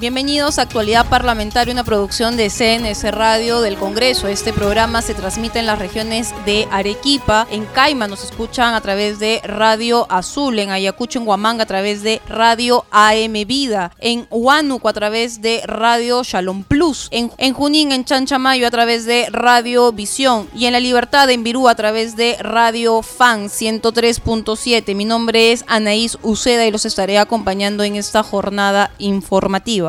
Bienvenidos a Actualidad Parlamentaria, una producción de CNS Radio del Congreso. Este programa se transmite en las regiones de Arequipa, en Caima nos escuchan a través de Radio Azul, en Ayacucho, en Huamanga a través de Radio AM Vida, en Huánuco a través de Radio Shalom Plus, en, en Junín, en Chanchamayo a través de Radio Visión y en La Libertad en Virú a través de Radio Fan 103.7. Mi nombre es Anaís Uceda y los estaré acompañando en esta jornada informativa.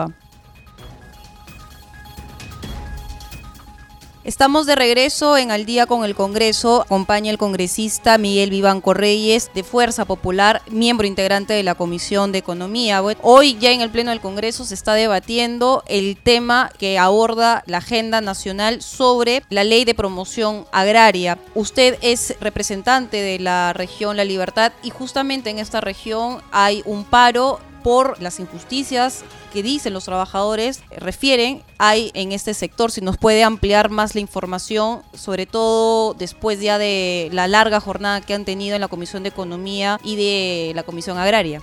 Estamos de regreso en Al día con el Congreso. Acompaña el congresista Miguel Vivanco Reyes de Fuerza Popular, miembro integrante de la Comisión de Economía. Hoy ya en el Pleno del Congreso se está debatiendo el tema que aborda la agenda nacional sobre la ley de promoción agraria. Usted es representante de la región La Libertad y justamente en esta región hay un paro por las injusticias que dicen los trabajadores refieren hay en este sector. Si nos puede ampliar más la información, sobre todo después ya de la larga jornada que han tenido en la Comisión de Economía y de la Comisión Agraria.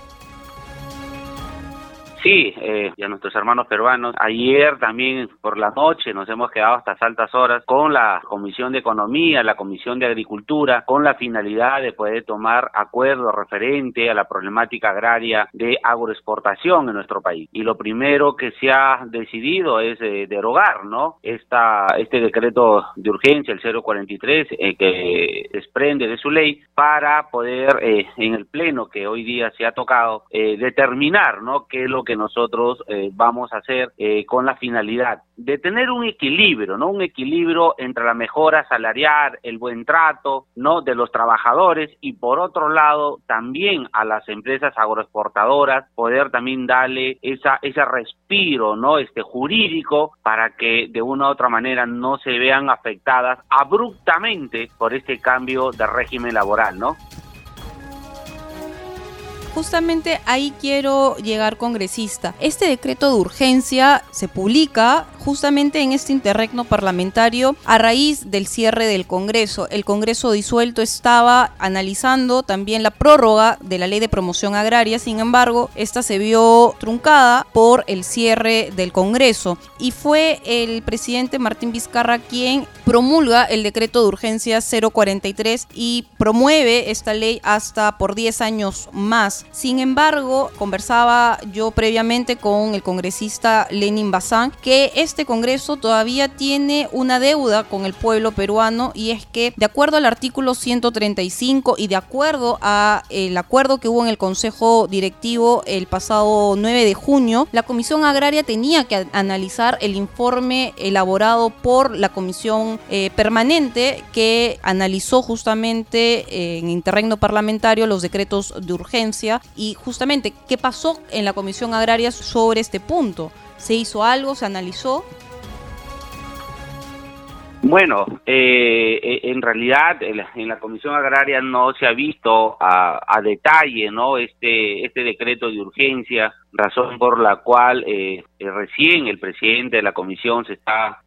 Sí, eh, y a nuestros hermanos peruanos. Ayer también por la noche nos hemos quedado hasta altas horas con la Comisión de Economía, la Comisión de Agricultura, con la finalidad de poder tomar acuerdos referente a la problemática agraria de agroexportación en nuestro país. Y lo primero que se ha decidido es eh, derogar, ¿no? Esta, este decreto de urgencia, el 043, eh, que desprende de su ley para poder eh, en el pleno que hoy día se ha tocado determinar, ¿no? Qué es lo que nosotros eh, vamos a hacer eh, con la finalidad de tener un equilibrio, ¿no? Un equilibrio entre la mejora salarial, el buen trato, ¿no? De los trabajadores y por otro lado también a las empresas agroexportadoras poder también darle esa ese respiro, ¿no? Este jurídico para que de una u otra manera no se vean afectadas abruptamente por este cambio de régimen laboral, ¿no? Justamente ahí quiero llegar congresista. Este decreto de urgencia se publica justamente en este interregno parlamentario a raíz del cierre del Congreso. El Congreso disuelto estaba analizando también la prórroga de la ley de promoción agraria, sin embargo, esta se vio truncada por el cierre del Congreso y fue el presidente Martín Vizcarra quien promulga el decreto de urgencia 043 y promueve esta ley hasta por 10 años más. Sin embargo, conversaba yo previamente con el congresista Lenin Bazán que este Congreso todavía tiene una deuda con el pueblo peruano y es que de acuerdo al artículo 135 y de acuerdo a el acuerdo que hubo en el Consejo Directivo el pasado 9 de junio, la Comisión Agraria tenía que analizar el informe elaborado por la Comisión eh, Permanente que analizó justamente eh, en interregno parlamentario los decretos de urgencia y justamente qué pasó en la Comisión Agraria sobre este punto. ¿Se hizo algo? ¿Se analizó? Bueno, eh, eh, en realidad en la, Comisión Agraria no se ha visto a, detalle, no, este este decreto de urgencia, razón por la cual eh, recién el presidente de la Comisión se está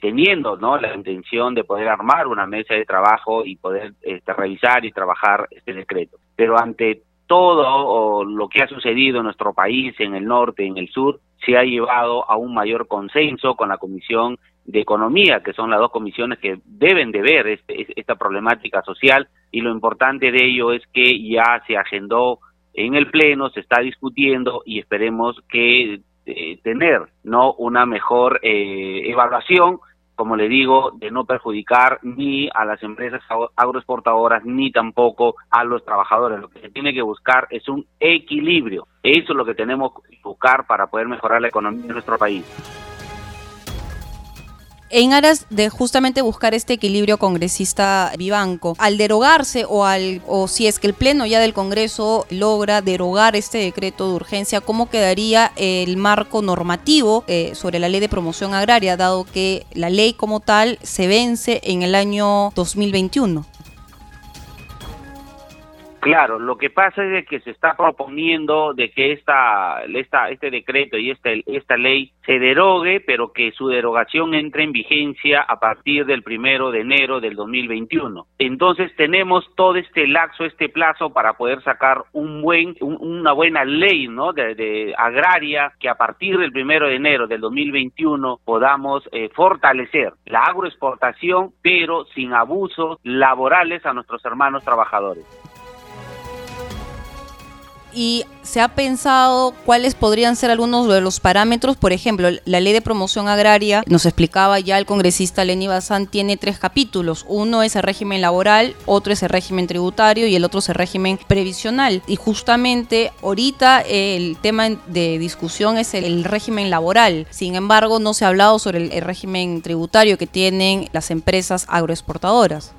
teniendo, no, la intención de poder armar una mesa de trabajo y poder este, revisar y trabajar este decreto. Pero ante todo lo que ha sucedido en nuestro país, en el norte, en el sur, se ha llevado a un mayor consenso con la Comisión de Economía, que son las dos comisiones que deben de ver este, esta problemática social. Y lo importante de ello es que ya se agendó en el Pleno, se está discutiendo y esperemos que eh, tener no una mejor eh, evaluación como le digo, de no perjudicar ni a las empresas agroexportadoras ni tampoco a los trabajadores. Lo que se tiene que buscar es un equilibrio. Eso es lo que tenemos que buscar para poder mejorar la economía de nuestro país en aras de justamente buscar este equilibrio congresista Vivanco, al derogarse o, al, o si es que el Pleno ya del Congreso logra derogar este decreto de urgencia, ¿cómo quedaría el marco normativo eh, sobre la ley de promoción agraria, dado que la ley como tal se vence en el año 2021? Claro, lo que pasa es que se está proponiendo de que esta, esta, este decreto y esta, esta ley se derogue, pero que su derogación entre en vigencia a partir del primero de enero del 2021. Entonces tenemos todo este lapso, este plazo para poder sacar un buen, una buena ley, ¿no? De, agraria que a partir del primero de enero del 2021 podamos eh, fortalecer la agroexportación, pero sin abusos laborales a nuestros hermanos trabajadores y se ha pensado cuáles podrían ser algunos de los parámetros. Por ejemplo, la ley de promoción agraria, nos explicaba ya el congresista Lenny Bazán, tiene tres capítulos. Uno es el régimen laboral, otro es el régimen tributario y el otro es el régimen previsional. Y justamente ahorita el tema de discusión es el, régimen laboral. Sin embargo, no se ha hablado sobre el régimen tributario que tienen las empresas agroexportadoras.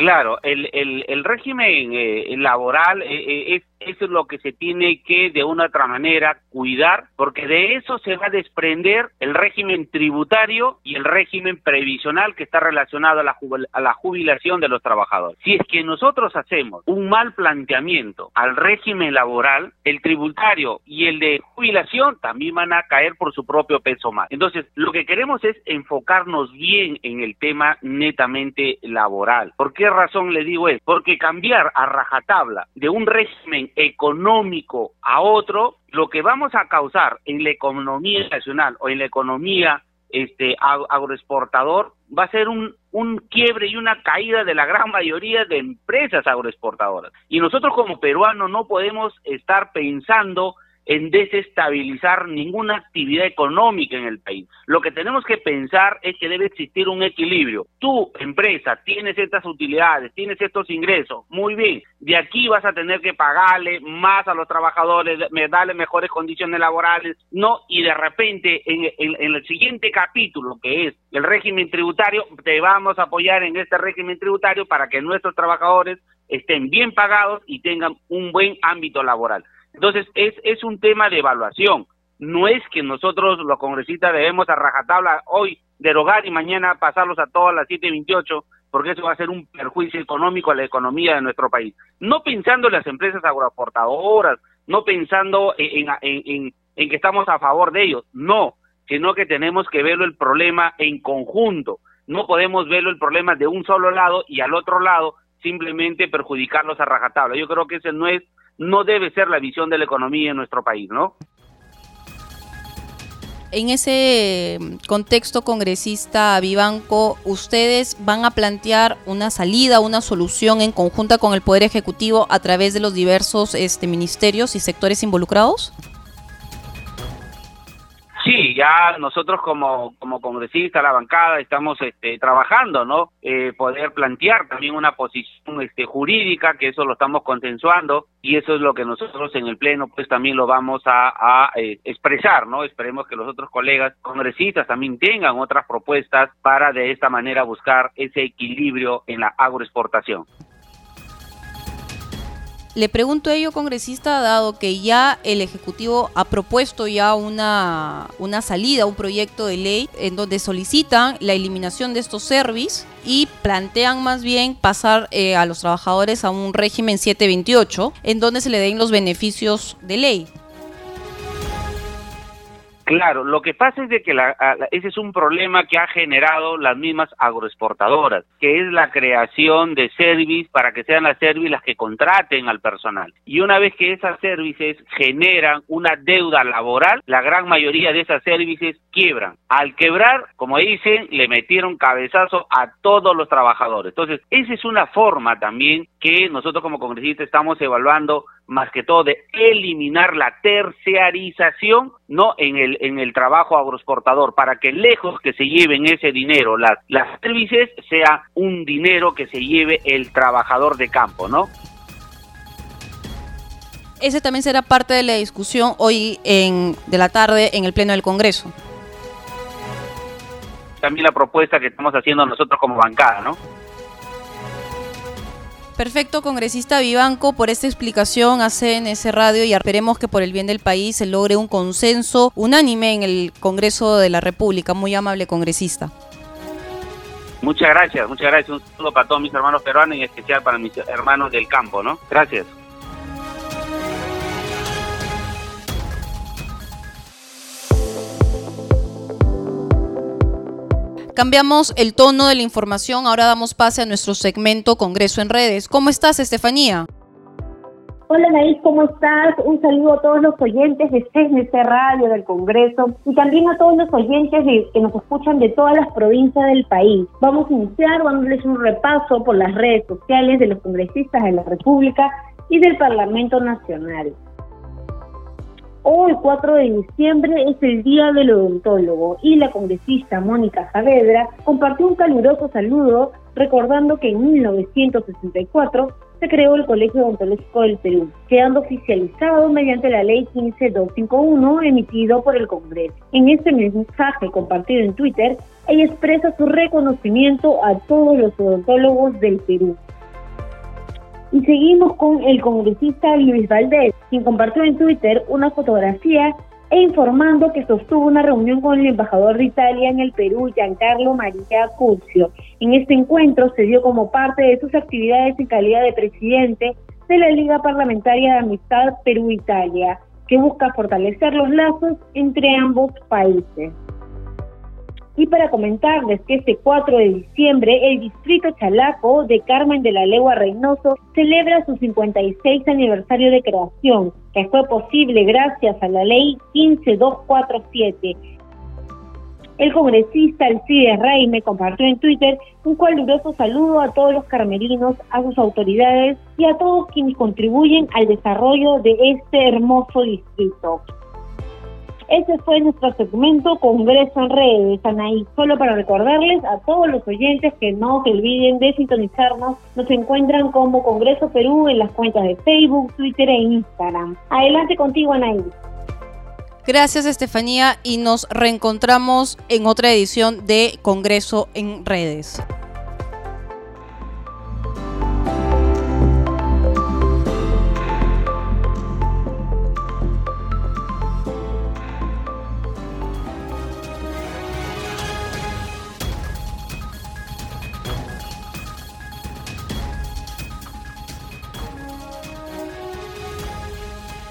Claro, el, el, régimen eh, laboral eh, eh, es es lo que se tiene que de una otra manera cuidar, porque de eso se va a desprender el régimen tributario y el régimen previsional que está relacionado a la, a la jubilación de los trabajadores. Si es que nosotros hacemos un mal planteamiento al régimen laboral, el tributario y el de jubilación también van a caer por su propio peso más. Entonces, lo que queremos es enfocarnos bien en el tema netamente laboral. ¿Por razón le digo esto? Porque cambiar a rajatabla de un régimen económico a otro, lo que vamos a causar en la economía nacional o en la economía este agroexportador va a ser un, un quiebre y una caída de la gran mayoría de empresas agroexportadoras. Y nosotros como peruanos no podemos estar pensando en desestabilizar ninguna actividad económica en el país. Lo que tenemos que pensar es que debe existir un equilibrio. Tu empresa tienes estas utilidades, tienes estos ingresos, muy bien, de aquí vas a tener que pagarle más a los trabajadores, darle mejores condiciones laborales, no, y de repente en, en el siguiente capítulo, que es el régimen tributario, te vamos a apoyar en este régimen tributario para que nuestros trabajadores estén bien pagados y tengan un buen ámbito laboral. Entonces, es, es un tema de evaluación. No es que nosotros, los congresistas, debemos a rajatabla hoy derogar y mañana pasarlos a todas las 7.28, porque eso va a ser un perjuicio económico a la economía de nuestro país. No pensando en las empresas agroaportadoras, no pensando en, en, en que estamos a favor de ellos, no, sino que tenemos que verlo el problema en conjunto. No podemos verlo el problema de un solo lado y al otro lado simplemente perjudicarlos a rajatabla. Yo creo que ese no es no debe ser la visión de la economía en nuestro país, ¿no? En ese contexto congresista Vivanco, ¿ustedes van a plantear una salida, una solución en conjunta con el Poder Ejecutivo a través de los diversos este, ministerios y sectores involucrados? Sí, ya nosotros como, como congresistas, la bancada, estamos este, trabajando, ¿no? Eh, poder plantear también una posición este, jurídica, que eso lo estamos consensuando, y eso es lo que nosotros en el Pleno, pues también lo vamos a, eh, expresar, ¿no? Esperemos que los otros colegas congresistas también tengan otras propuestas para de esta manera buscar ese equilibrio en la agroexportación. Le pregunto a ello, congresista, dado que ya el Ejecutivo ha propuesto ya una, una salida, un proyecto de ley en donde solicitan la eliminación de estos servicios y plantean más bien pasar eh, a los trabajadores a un régimen 728, en donde se le den los beneficios de ley. Claro, lo que pasa es de que ese es un problema que ha generado las mismas agroexportadoras, que es la creación de servicios para que sean las servicios las que contraten al personal. Y una vez que esas servicios generan una deuda laboral, la gran mayoría de esas servicios quiebran. Al quebrar, como dicen, le metieron cabezazo a todos los trabajadores. Entonces, esa es una forma también que nosotros como congresistas estamos evaluando más que todo de eliminar la terciarización no en el en el trabajo agroexportador para que lejos que se lleven ese dinero las las servicios sea un dinero que se lleve el trabajador de campo no ese también será parte de la discusión hoy en de la tarde en el pleno del Congreso. También la propuesta que estamos haciendo nosotros como bancada no Perfecto, congresista Vivanco, por esta explicación a ese Radio y esperemos que por el bien del país se logre un consenso unánime en el Congreso de la República. Muy amable congresista. Muchas gracias, muchas gracias. Un saludo para todos mis hermanos peruanos y en especial para mis hermanos del campo, ¿no? Gracias. Cambiamos el tono de la información, ahora damos pase a nuestro segmento Congreso en Redes. ¿Cómo estás, Estefanía? Hola Naís, ¿cómo estás? Un saludo a todos los oyentes de CNC Radio del Congreso y también a todos los oyentes que nos escuchan de todas las provincias del país. Vamos a iniciar dándoles un repaso por las redes sociales de los congresistas de la República y del Parlamento Nacional. Hoy, 4 de diciembre, es el Día del Odontólogo y la congresista Mónica Saavedra compartió un caluroso saludo recordando que en 1964 se creó el Colegio Odontológico del Perú, quedando oficializado mediante la Ley 15251 emitido por el Congreso. En este mensaje compartido en Twitter, ella expresa su reconocimiento a todos los odontólogos del Perú. Y seguimos con el congresista Luis Valdés, quien compartió en Twitter una fotografía e informando que sostuvo una reunión con el embajador de Italia en el Perú, Giancarlo María Curcio. En este encuentro se dio como parte de sus actividades en calidad de presidente de la Liga Parlamentaria de Amistad Perú-Italia, que busca fortalecer los lazos entre ambos países. Y para comentarles que este 4 de diciembre el distrito Chalaco de Carmen de la Legua Reynoso celebra su 56 aniversario de creación, que fue posible gracias a la ley 15247. El congresista Alcides Rey me compartió en Twitter un caluroso saludo a todos los carmelinos, a sus autoridades y a todos quienes contribuyen al desarrollo de este hermoso distrito. Ese fue nuestro segmento Congreso en Redes, Anaí. Solo para recordarles a todos los oyentes que no se olviden de sintonizarnos. Nos encuentran como Congreso Perú en las cuentas de Facebook, Twitter e Instagram. Adelante contigo, Anaí. Gracias, Estefanía, y nos reencontramos en otra edición de Congreso en Redes.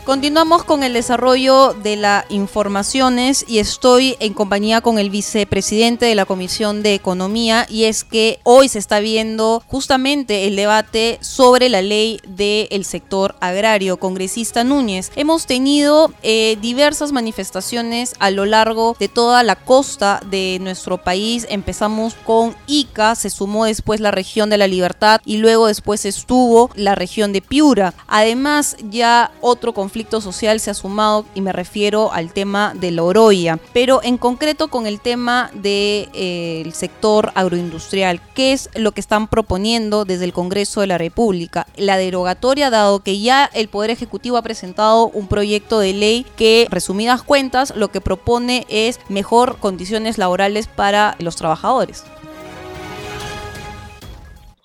Continuamos con el desarrollo de las informaciones y estoy en compañía con el vicepresidente de la Comisión de Economía y es que hoy se está viendo justamente el debate sobre la ley del sector agrario. Congresista Núñez, hemos tenido eh, diversas manifestaciones a lo largo de toda la costa de nuestro país. Empezamos con Ica, se sumó después la región de la Libertad y luego después estuvo la región de Piura. Además ya otro conflicto social se ha sumado y me refiero al tema de la oroya, pero en concreto con el tema del eh, sector agroindustrial. ¿Qué es lo que están proponiendo desde el Congreso de la República? La derogatoria, dado que ya el Poder Ejecutivo ha presentado un proyecto de ley que, resumidas cuentas, lo que propone es mejor condiciones laborales para los trabajadores.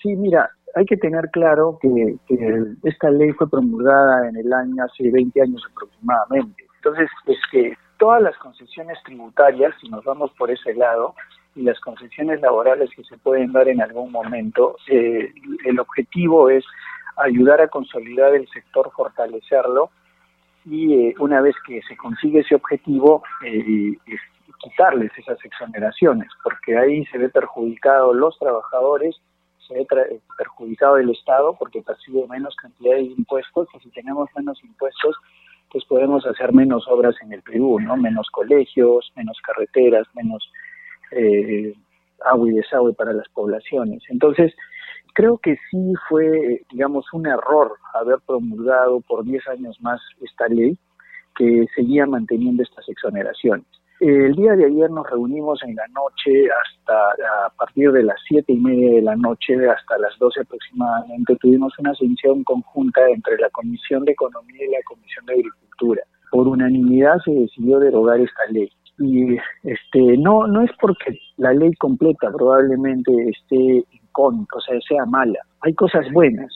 Sí, mira, hay que tener claro que, esta ley fue promulgada en el año hace 20 años aproximadamente. Entonces, es que todas las concesiones tributarias, si nos vamos por ese lado, y las concesiones laborales que se pueden dar en algún momento, eh, el objetivo es ayudar a consolidar el sector, fortalecerlo, y eh, una vez que se consigue ese objetivo, eh, quitarles esas exoneraciones, porque ahí se ve perjudicado los trabajadores se ve perjudicado el Estado porque percibe menos cantidad de impuestos y si tenemos menos impuestos pues podemos hacer menos obras en el Perú, ¿no? Menos colegios, menos carreteras, menos eh, agua y desagüe para las poblaciones. Entonces, creo que sí fue, digamos, un error haber promulgado por 10 años más esta ley que seguía manteniendo estas exoneraciones. El día de ayer nos reunimos en la noche hasta a partir de las siete y media de la noche hasta las doce aproximadamente tuvimos una sesión conjunta entre la Comisión de Economía y la Comisión de Agricultura. Por unanimidad se decidió derogar esta ley y este no no es porque la ley completa probablemente esté incógnita, o sea, sea mala. Hay cosas buenas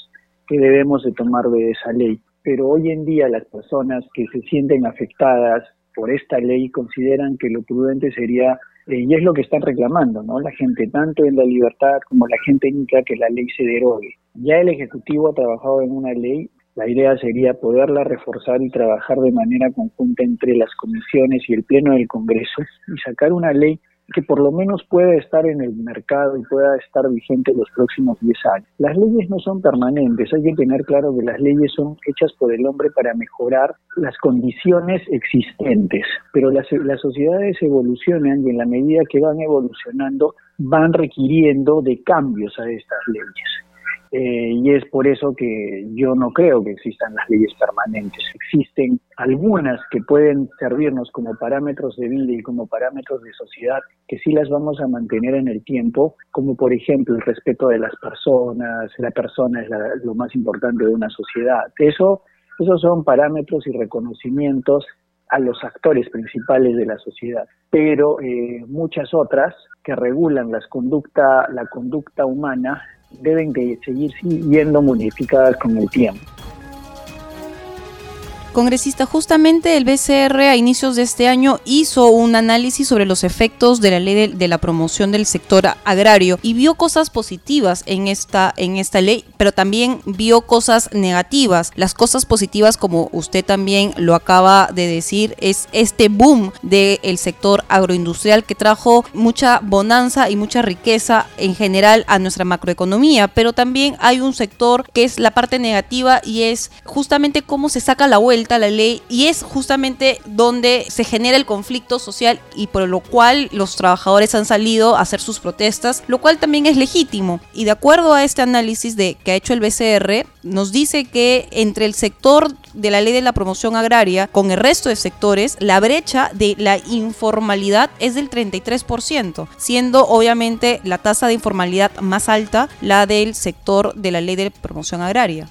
que debemos de tomar de esa ley, pero hoy en día las personas que se sienten afectadas por esta ley consideran que lo prudente sería Eh, y es lo que están reclamando, ¿no? La gente, tanto en la libertad como la gente indica que la ley se derogue. Ya el Ejecutivo ha trabajado en una ley, la idea sería poderla reforzar y trabajar de manera conjunta entre las comisiones y el Pleno del Congreso y sacar una ley que por lo menos pueda estar en el mercado y pueda estar vigente los próximos 10 años. Las leyes no son permanentes, hay que tener claro que las leyes son hechas por el hombre para mejorar las condiciones existentes, pero las, las sociedades evolucionan y en la medida que van evolucionando van requiriendo de cambios a estas leyes. Eh, y es por eso que yo no creo que existan las leyes permanentes. Existen algunas que pueden servirnos como parámetros de vida y como parámetros de sociedad que sí las vamos a mantener en el tiempo, como por ejemplo el respeto de las personas, la persona es lo más importante de una sociedad. Eso, esos son parámetros y reconocimientos a los actores principales de la sociedad, pero eh, muchas otras que regulan las conducta, la conducta humana deben de seguir siendo modificadas con el tiempo. Congresista, justamente el BCR a inicios de este año hizo un análisis sobre los efectos de la ley de, la promoción del sector agrario y vio cosas positivas en esta, en esta ley, pero también vio cosas negativas. Las cosas positivas, como usted también lo acaba de decir, es este boom del sector agroindustrial que trajo mucha bonanza y mucha riqueza en general a nuestra macroeconomía, pero también hay un sector que es la parte negativa y es justamente cómo se saca la vuelta la ley y es justamente donde se genera el conflicto social y por lo cual los trabajadores han salido a hacer sus protestas, lo cual también es legítimo. Y de acuerdo a este análisis de, que ha hecho el BCR, nos dice que entre el sector de la ley de la promoción agraria con el resto de sectores, la brecha de la informalidad es del 33%, siendo obviamente la tasa de informalidad más alta la del sector de la ley de promoción agraria.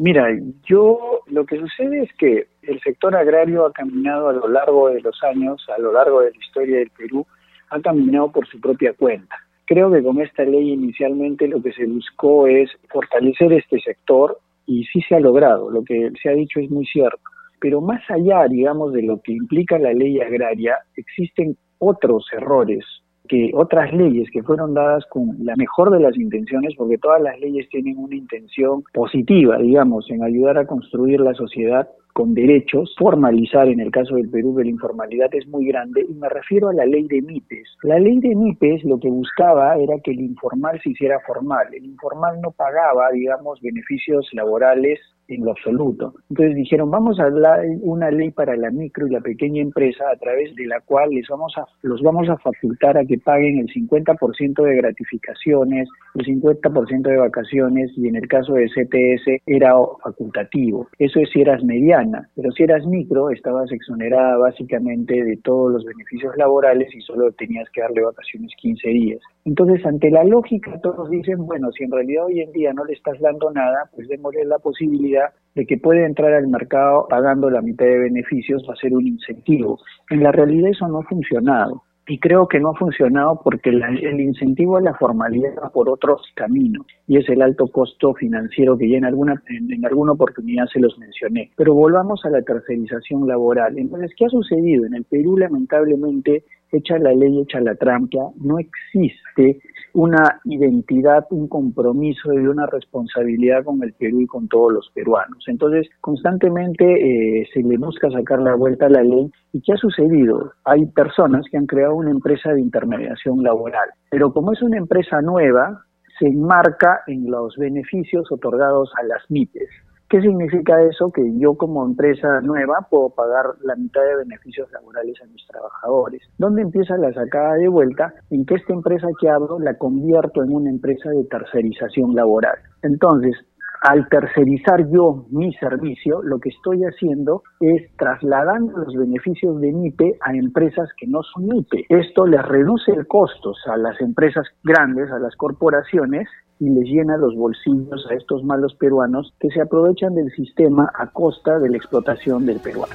Mira, yo lo que sucede es que el sector agrario ha caminado a lo largo de los años, a lo largo de la historia del Perú, ha caminado por su propia cuenta. Creo que con esta ley inicialmente lo que se buscó es fortalecer este sector y sí se ha logrado, lo que se ha dicho es muy cierto. Pero más allá, digamos, de lo que implica la ley agraria, existen otros errores que otras leyes que fueron dadas con la mejor de las intenciones, porque todas las leyes tienen una intención positiva, digamos, en ayudar a construir la sociedad con derechos, formalizar en el caso del Perú que la informalidad es muy grande, y me refiero a la ley de MIPES. La ley de MIPES lo que buscaba era que el informal se hiciera formal. El informal no pagaba, digamos, beneficios laborales en lo absoluto. Entonces dijeron, vamos a hablar una ley para la micro y la pequeña empresa a través de la cual les vamos a, los vamos a facultar a que paguen el 50% de gratificaciones, el 50% de vacaciones y en el caso de CTS era facultativo. Eso es si eras pero si eras micro estabas exonerada básicamente de todos los beneficios laborales y solo tenías que darle vacaciones 15 días. Entonces, ante la lógica, todos dicen, bueno, si en realidad hoy en día no le estás dando nada, pues démosle la posibilidad de que puede entrar al mercado pagando la mitad de beneficios, va a ser un incentivo. En la realidad eso no ha funcionado. Y creo que no ha funcionado porque el incentivo a la formalidad va por otros caminos y es el alto costo financiero que ya en alguna, en, alguna oportunidad se los mencioné. Pero volvamos a la tercerización laboral. Entonces, ¿qué ha sucedido? En el Perú, lamentablemente, echa la ley, echa la trampa, no existe una identidad, un compromiso y una responsabilidad con el Perú y con todos los peruanos. Entonces, constantemente eh, se le busca sacar la vuelta a la ley. ¿Y qué ha sucedido? Hay personas que han creado una empresa de intermediación laboral, pero como es una empresa nueva, se enmarca en los beneficios otorgados a las MIPES. ¿Qué significa eso? Que yo como empresa nueva puedo pagar la mitad de beneficios laborales a mis trabajadores. ¿Dónde empieza la sacada de vuelta? En que esta empresa que abro la convierto en una empresa de tercerización laboral. Entonces, al tercerizar yo mi servicio, lo que estoy haciendo es trasladando los beneficios de MIPE a empresas que no son MIPE. Esto les reduce el costos a las empresas grandes, a las corporaciones, y les llena los bolsillos a estos malos peruanos que se aprovechan del sistema a costa de la explotación del peruano.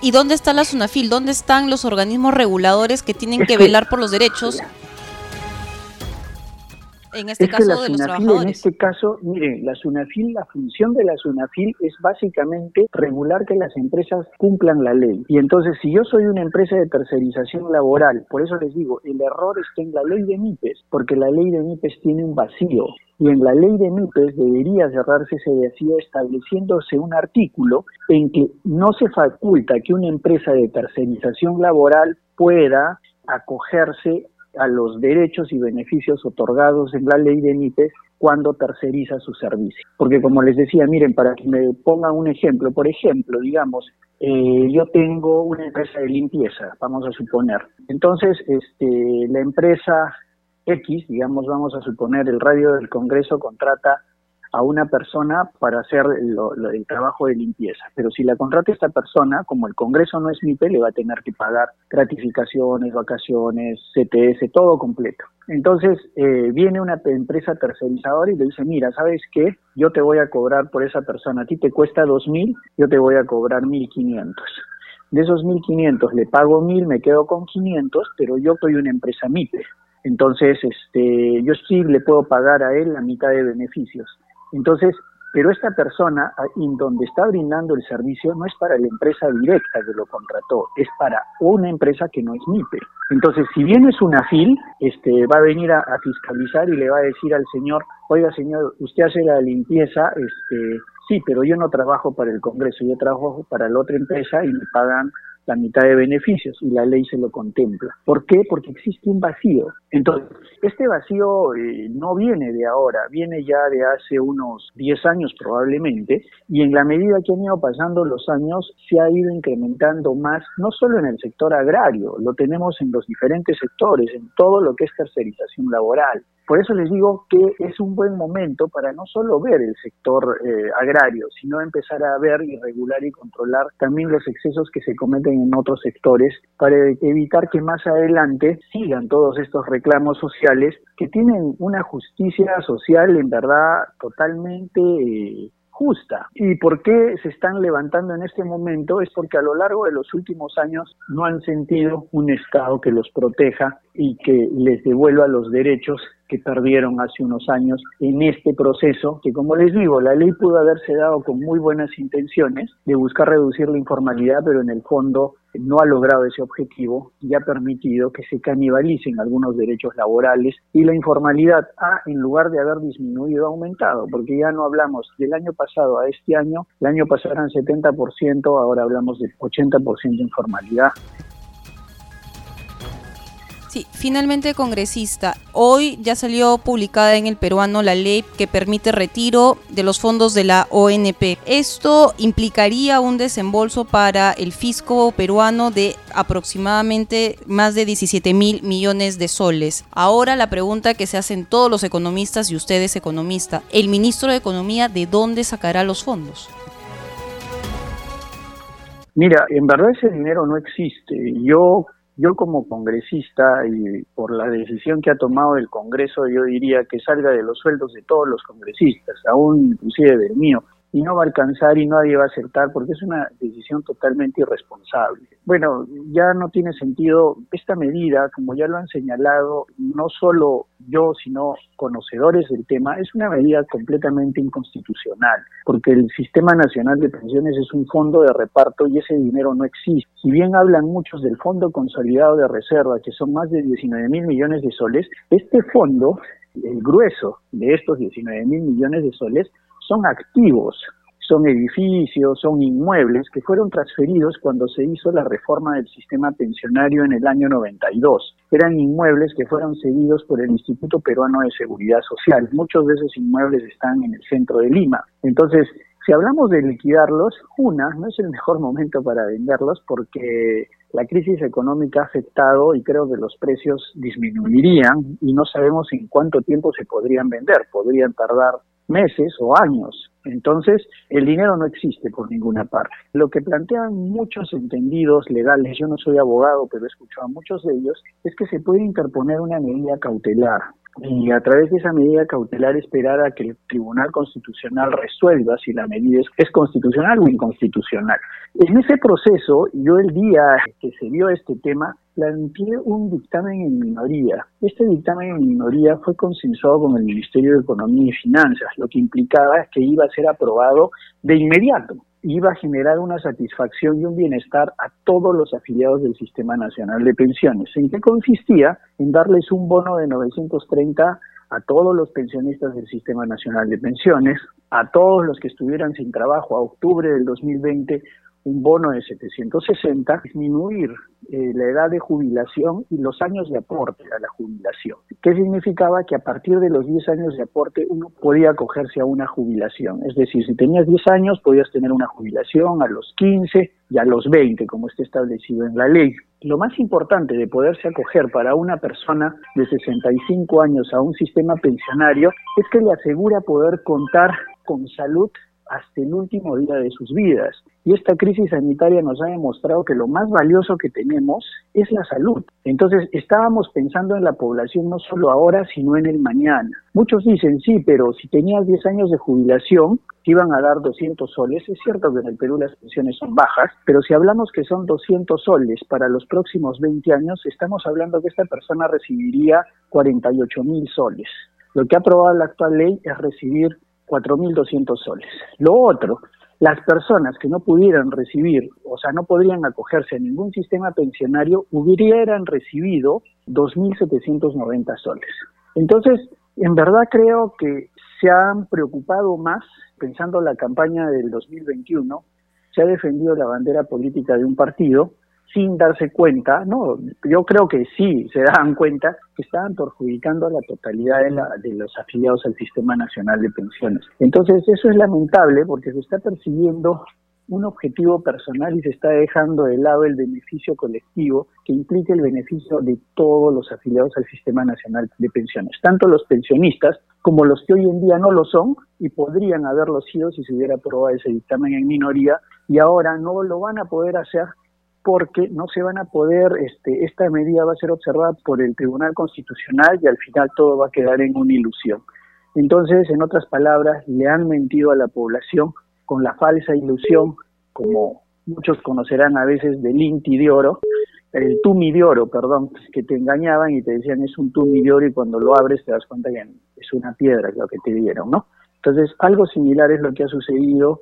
¿Y dónde está la SUNAFIL? ¿Dónde están los organismos reguladores que tienen que velar por los derechos En este caso de los trabajadores. En este caso, miren, la SUNAFIL, la función de la SUNAFIL es básicamente regular que las empresas cumplan la ley. Y entonces, si yo soy una empresa de tercerización laboral, por eso les digo, el error está en la ley de MIPES, porque la ley de MIPES tiene un vacío. Y en la ley de MIPES debería cerrarse ese vacío estableciéndose un artículo en que no se faculta que una empresa de tercerización laboral pueda acogerse a los derechos y beneficios otorgados en la ley de MIPES cuando terceriza su servicio. Porque como les decía, miren, para que me pongan un ejemplo, por ejemplo, digamos, eh, yo tengo una empresa de limpieza, vamos a suponer. Entonces, este, la empresa X, digamos, vamos a suponer, el radio del Congreso contrata a una persona para hacer el trabajo de limpieza. Pero si la contrata esta persona, como el Congreso no es MIPE, le va a tener que pagar gratificaciones, vacaciones, CTS, todo completo. Entonces eh, viene una empresa tercerizadora y le dice, mira, ¿sabes qué? Yo te voy a cobrar por esa persona, a ti te cuesta 2.000, yo te voy a cobrar 1.500. De esos 1.500 le pago 1.000, me quedo con 500, pero yo soy una empresa MIPE. Entonces, este, yo sí le puedo pagar a él la mitad de beneficios. Entonces, pero esta persona en donde está brindando el servicio no es para la empresa directa que lo contrató, es para una empresa que no es MIPE. Entonces, si bien es una FIL, este, va a venir a, fiscalizar y le va a decir al señor, oiga señor, usted hace la limpieza, este, sí, pero yo no trabajo para el Congreso, yo trabajo para la otra empresa y me pagan la mitad de beneficios y la ley se lo contempla. ¿Por qué? Porque existe un vacío. Entonces, este vacío eh, no viene de ahora, viene ya de hace unos 10 años probablemente, y en la medida que han ido pasando los años se ha ido incrementando más, no solo en el sector agrario, lo tenemos en los diferentes sectores, en todo lo que es tercerización laboral. Por eso les digo que es un buen momento para no solo ver el sector eh, agrario, sino empezar a ver y regular y controlar también los excesos que se cometen en otros sectores para evitar que más adelante sigan todos estos reclamos sociales que tienen una justicia social en verdad totalmente eh, justa. ¿Y por qué se están levantando en este momento? Es porque a lo largo de los últimos años no han sentido un Estado que los proteja y que les devuelva los derechos que perdieron hace unos años en este proceso, que como les digo, la ley pudo haberse dado con muy buenas intenciones de buscar reducir la informalidad, pero en el fondo no ha logrado ese objetivo y ha permitido que se canibalicen algunos derechos laborales y la informalidad ha, en lugar de haber disminuido, ha aumentado, porque ya no hablamos del año pasado a este año, el año pasado eran 70%, ahora hablamos de 80% de informalidad. Finalmente congresista, hoy ya salió publicada en el peruano la ley que permite retiro de los fondos de la ONP. Esto implicaría un desembolso para el fisco peruano de aproximadamente más de 17 mil millones de soles. Ahora la pregunta que se hacen todos los economistas y ustedes economista, ¿el ministro de Economía de dónde sacará los fondos? Mira, en verdad ese dinero no existe. Yo yo como congresista y por la decisión que ha tomado el Congreso, yo diría que salga de los sueldos de todos los congresistas, aún inclusive del mío y no va a alcanzar y nadie va a aceptar porque es una decisión totalmente irresponsable. Bueno, ya no tiene sentido esta medida, como ya lo han señalado no solo yo, sino conocedores del tema, es una medida completamente inconstitucional, porque el Sistema Nacional de Pensiones es un fondo de reparto y ese dinero no existe. Si bien hablan muchos del Fondo Consolidado de Reserva, que son más de 19 mil millones de soles, este fondo, el grueso de estos 19 mil millones de soles, son activos, son edificios, son inmuebles que fueron transferidos cuando se hizo la reforma del sistema pensionario en el año 92. Eran inmuebles que fueron cedidos por el Instituto Peruano de Seguridad Social. Muchos de esos inmuebles están en el centro de Lima. Entonces, si hablamos de liquidarlos, una, no es el mejor momento para venderlos porque la crisis económica ha afectado y creo que los precios disminuirían y no sabemos en cuánto tiempo se podrían vender. Podrían tardar meses o años. Entonces, el dinero no existe por ninguna parte. Lo que plantean muchos entendidos legales, yo no soy abogado, pero he escuchado a muchos de ellos, es que se puede interponer una medida cautelar y a través de esa medida cautelar esperar a que el Tribunal Constitucional resuelva si la medida es, constitucional o inconstitucional. En ese proceso, yo el día que se vio este tema, planteé un dictamen en minoría. Este dictamen en minoría fue consensuado con el Ministerio de Economía y Finanzas, lo que implicaba que iba a ser aprobado de inmediato iba a generar una satisfacción y un bienestar a todos los afiliados del Sistema Nacional de Pensiones. ¿En qué consistía? En darles un bono de 930 a todos los pensionistas del Sistema Nacional de Pensiones, a todos los que estuvieran sin trabajo a octubre del 2020 un bono de 760, disminuir eh, la edad de jubilación y los años de aporte a la jubilación. ¿Qué significaba? Que a partir de los 10 años de aporte uno podía acogerse a una jubilación. Es decir, si tenías 10 años podías tener una jubilación a los 15 y a los 20, como está establecido en la ley. Lo más importante de poderse acoger para una persona de 65 años a un sistema pensionario es que le asegura poder contar con salud hasta el último día de sus vidas. Y esta crisis sanitaria nos ha demostrado que lo más valioso que tenemos es la salud. Entonces, estábamos pensando en la población no solo ahora, sino en el mañana. Muchos dicen, sí, pero si tenías 10 años de jubilación, te iban a dar 200 soles. Es cierto que en el Perú las pensiones son bajas, pero si hablamos que son 200 soles para los próximos 20 años, estamos hablando que esta persona recibiría 48 mil soles. Lo que ha aprobado la actual ley es recibir 4.200 soles. Lo otro, las personas que no pudieran recibir, o sea, no podrían acogerse a ningún sistema pensionario, hubieran recibido 2.790 soles. Entonces, en verdad creo que se han preocupado más, pensando la campaña del 2021, se ha defendido la bandera política de un partido sin darse cuenta, no, yo creo que sí se dan cuenta que estaban perjudicando a la totalidad de, los afiliados al Sistema Nacional de Pensiones. Entonces eso es lamentable porque se está persiguiendo un objetivo personal y se está dejando de lado el beneficio colectivo que implica el beneficio de todos los afiliados al Sistema Nacional de Pensiones, tanto los pensionistas como los que hoy en día no lo son y podrían haberlo sido si se hubiera aprobado ese dictamen en minoría y ahora no lo van a poder hacer porque no se van a poder, este, esta medida va a ser observada por el Tribunal Constitucional y al final todo va a quedar en una ilusión. Entonces, en otras palabras, le han mentido a la población con la falsa ilusión, como muchos conocerán a veces del Inti de oro, el Tumi de oro, perdón, que te engañaban y te decían es un Tumi de oro y cuando lo abres te das cuenta que es una piedra lo que te dieron, ¿no? Entonces, algo similar es lo que ha sucedido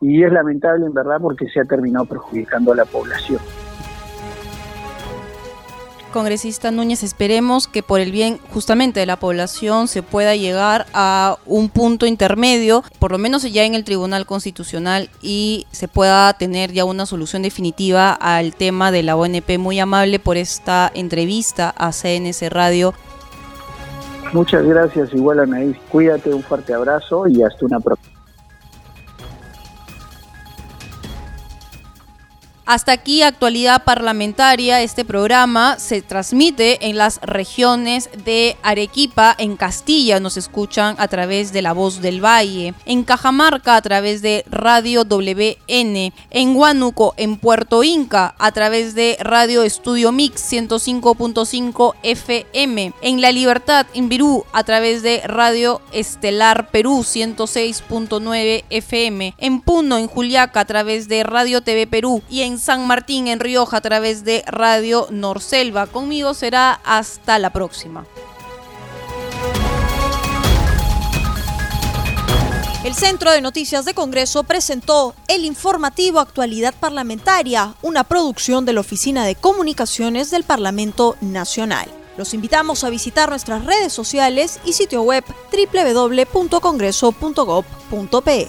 y es lamentable en verdad porque se ha terminado perjudicando a la población. Congresista Núñez, esperemos que por el bien justamente de la población se pueda llegar a un punto intermedio, por lo menos ya en el Tribunal Constitucional, y se pueda tener ya una solución definitiva al tema de la ONP. Muy amable por esta entrevista a CNS Radio. Muchas gracias, igual Anaís. Cuídate, un fuerte abrazo y hasta una próxima. Hasta aquí actualidad parlamentaria. Este programa se transmite en las regiones de Arequipa, en Castilla nos escuchan a través de La Voz del Valle, en Cajamarca a través de Radio WN, en Huánuco, en Puerto Inca a través de Radio Estudio Mix 105.5 FM, en La Libertad, en Virú a través de Radio Estelar Perú 106.9 FM, en Puno, en Juliaca a través de Radio TV Perú y en San Martín, en Rioja, a través de Radio Norselva. Conmigo será hasta la próxima. El Centro de Noticias de Congreso presentó el informativo Actualidad Parlamentaria, una producción de la Oficina de Comunicaciones del Parlamento Nacional. Los invitamos a visitar nuestras redes sociales y sitio web www.congreso.gov.pe.